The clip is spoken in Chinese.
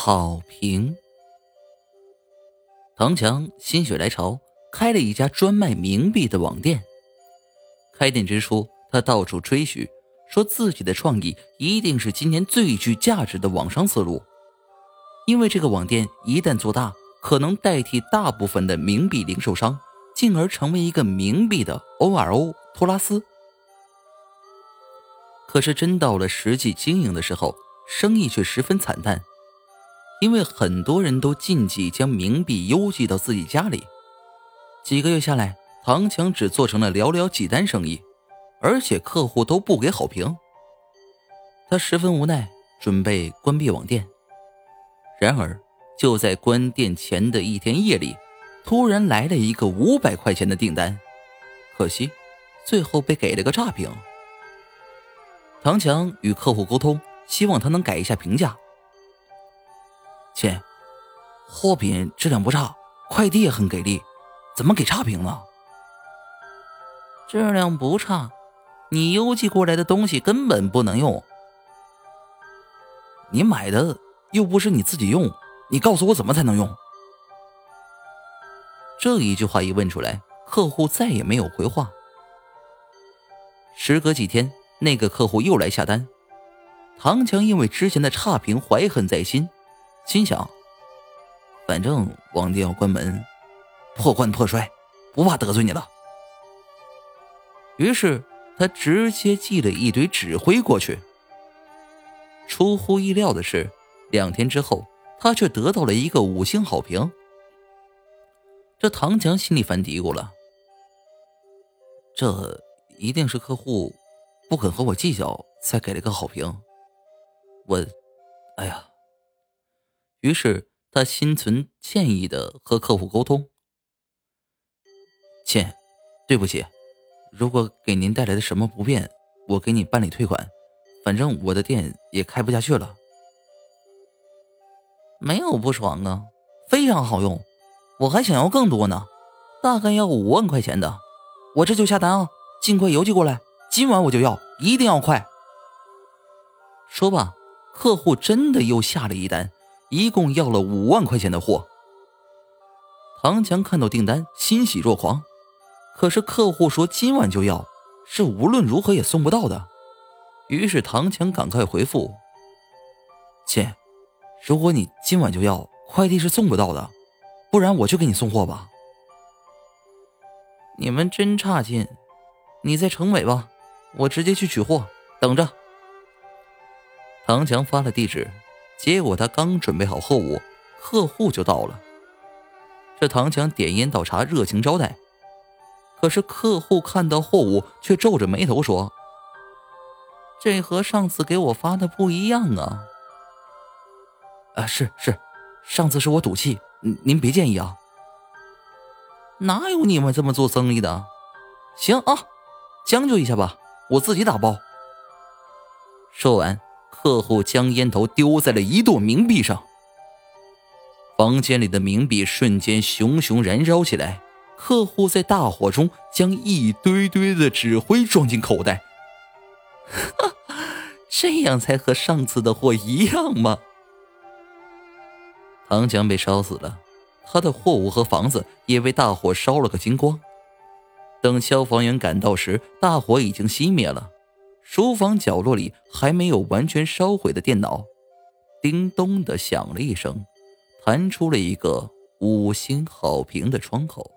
好评。唐强心血来潮，开了一家专卖冥币的网店。开店之初，他到处吹嘘，说自己的创意一定是今年最具价值的网商思路。因为这个网店一旦做大，可能代替大部分的冥币零售商，进而成为一个冥币的 O.R.O 托拉斯。可是真到了实际经营的时候，生意却十分惨淡，因为很多人都禁忌将冥币邮寄到自己家里。几个月下来，唐强只做成了寥寥几单生意，而且客户都不给好评。他十分无奈，准备关闭网店。然而，就在关店前的一天夜里，突然来了一个五百块钱的订单，可惜，最后被给了个差评。唐强与客户沟通，希望他能改一下评价。亲，货品质量不差，快递也很给力，怎么给差评呢？质量不差，你邮寄过来的东西根本不能用。你买的又不是你自己用，你告诉我怎么才能用？这一句话一问出来，客户再也没有回话。时隔几天。那个客户又来下单，唐强因为之前的差评怀恨在心，心想：反正网店要关门，破罐破摔，不怕得罪你了。于是他直接寄了一堆纸灰过去。出乎意料的是，两天之后，他却得到了一个五星好评。这唐强心里犯嘀咕了：这一定是客户。不肯和我计较，才给了个好评。我，哎呀！于是他心存歉意的和客户沟通：“亲，对不起，如果给您带来的什么不便，我给你办理退款。反正我的店也开不下去了。”没有不爽啊，非常好用，我还想要更多呢，大概要五万块钱的，我这就下单啊，尽快邮寄过来。今晚我就要，一定要快。说吧，客户真的又下了一单，一共要了五万块钱的货。唐强看到订单，欣喜若狂。可是客户说今晚就要，是无论如何也送不到的。于是唐强赶快回复：“亲，如果你今晚就要，快递是送不到的，不然我去给你送货吧。”你们真差劲，你在城北吧？我直接去取货，等着。唐强发了地址，结果他刚准备好货物，客户就到了。这唐强点烟倒茶，热情招待。可是客户看到货物，却皱着眉头说：“这和上次给我发的不一样啊！”啊，是是，上次是我赌气，您别介意啊。哪有你们这么做生意的？行啊，将就一下吧。我自己打包。说完，客户将烟头丢在了一垛冥币上，房间里的冥币瞬间熊熊燃烧起来。客户在大火中将一堆堆的纸灰装进口袋，这样才和上次的货一样吗？唐江被烧死了，他的货物和房子也被大火烧了个精光。等消防员赶到时，大火已经熄灭了。书房角落里还没有完全烧毁的电脑，叮咚的响了一声，弹出了一个五星好评的窗口。